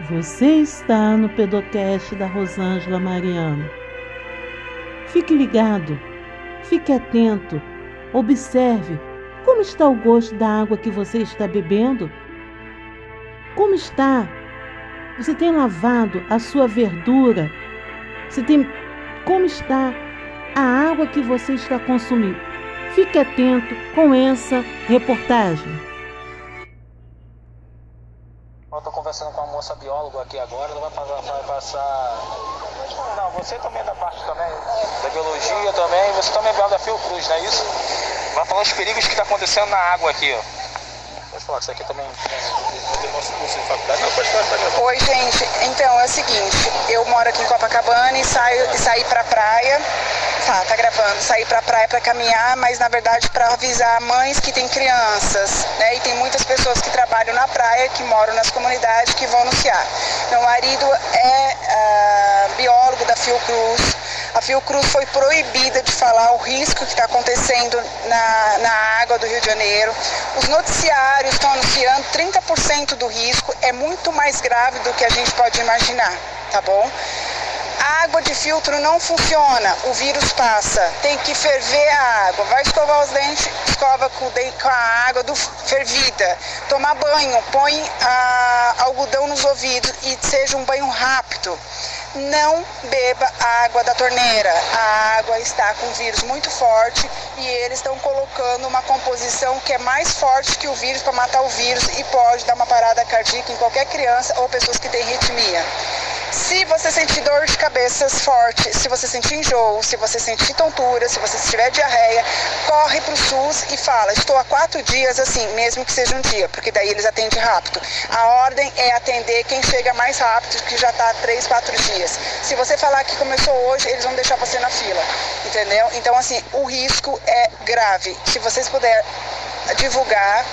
Você está no Pedocast da Rosângela Mariano. Fique ligado, fique atento, observe como está o gosto da água que você está bebendo. Como está? Você tem lavado a sua verdura? Você tem como está a água que você está consumindo? Fique atento com essa reportagem. Moça bióloga aqui agora, ela vai passar, vai passar. Não, você também é da parte também, da biologia também, você também é bióloga da Fiocruz, não é isso? Vai falar os perigos que está acontecendo na água aqui, ó. Pode falar que isso aqui também é nosso curso de faculdade. Não, pode falar, Oi, gente. Então, é o seguinte, eu moro aqui em Copacabana e saio e saí pra praia Tá, tá gravando. Sair pra praia para caminhar, mas na verdade para avisar mães que têm crianças, né? E tem muitas pessoas que trabalham na praia, que moram nas comunidades, que vão anunciar. Meu marido é uh, biólogo da Fiocruz. A Fiocruz foi proibida de falar o risco que está acontecendo na, na água do Rio de Janeiro. Os noticiários estão anunciando 30% do risco. É muito mais grave do que a gente pode imaginar, tá bom? A água de filtro não funciona, o vírus passa. Tem que ferver a água. Vai escovar os dentes, escova com, a água do fervida. Tomar banho, põe a, algodão nos ouvidos e seja um banho rápido. Não beba a água da torneira. A água está com vírus muito forte e eles estão colocando uma composição que é mais forte que o vírus para matar o vírus e pode dar uma parada cardíaca em qualquer criança ou pessoas que têm arritmia. Se você sentir dor de cabeça forte, se você sentir enjoo, se você sentir tontura, se você tiver diarreia, corre para o SUS e fala: Estou há quatro dias assim, mesmo que seja um dia, porque daí eles atendem rápido. A ordem é atender quem chega mais rápido, que já está há três, quatro dias. Se você falar que começou hoje, eles vão deixar você na fila, entendeu? Então, assim, o risco é grave. Se vocês puderem divulgar,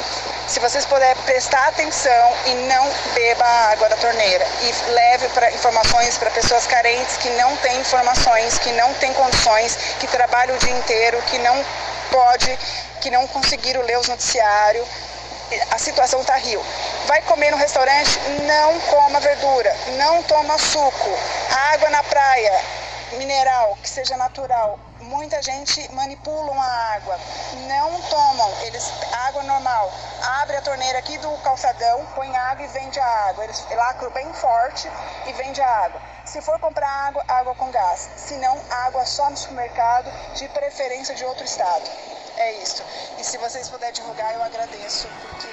se vocês puderem prestar atenção e não beba a água da torneira e leve para informações para pessoas carentes que não têm informações, que não têm condições, que trabalham o dia inteiro, que não pode, que não conseguiram ler os noticiários. A situação está rio. Vai comer no restaurante, não coma verdura, não toma suco. Água na praia, mineral, que seja natural, muita gente manipula a água, não tomam, eles água normal, abre a torneira aqui do calçadão, põe água e vende a água. Eles lacram bem forte e vende a água. Se for comprar água, água com gás. Se não, água só no supermercado, de preferência de outro estado. É isso. E se vocês puderem divulgar, eu agradeço, porque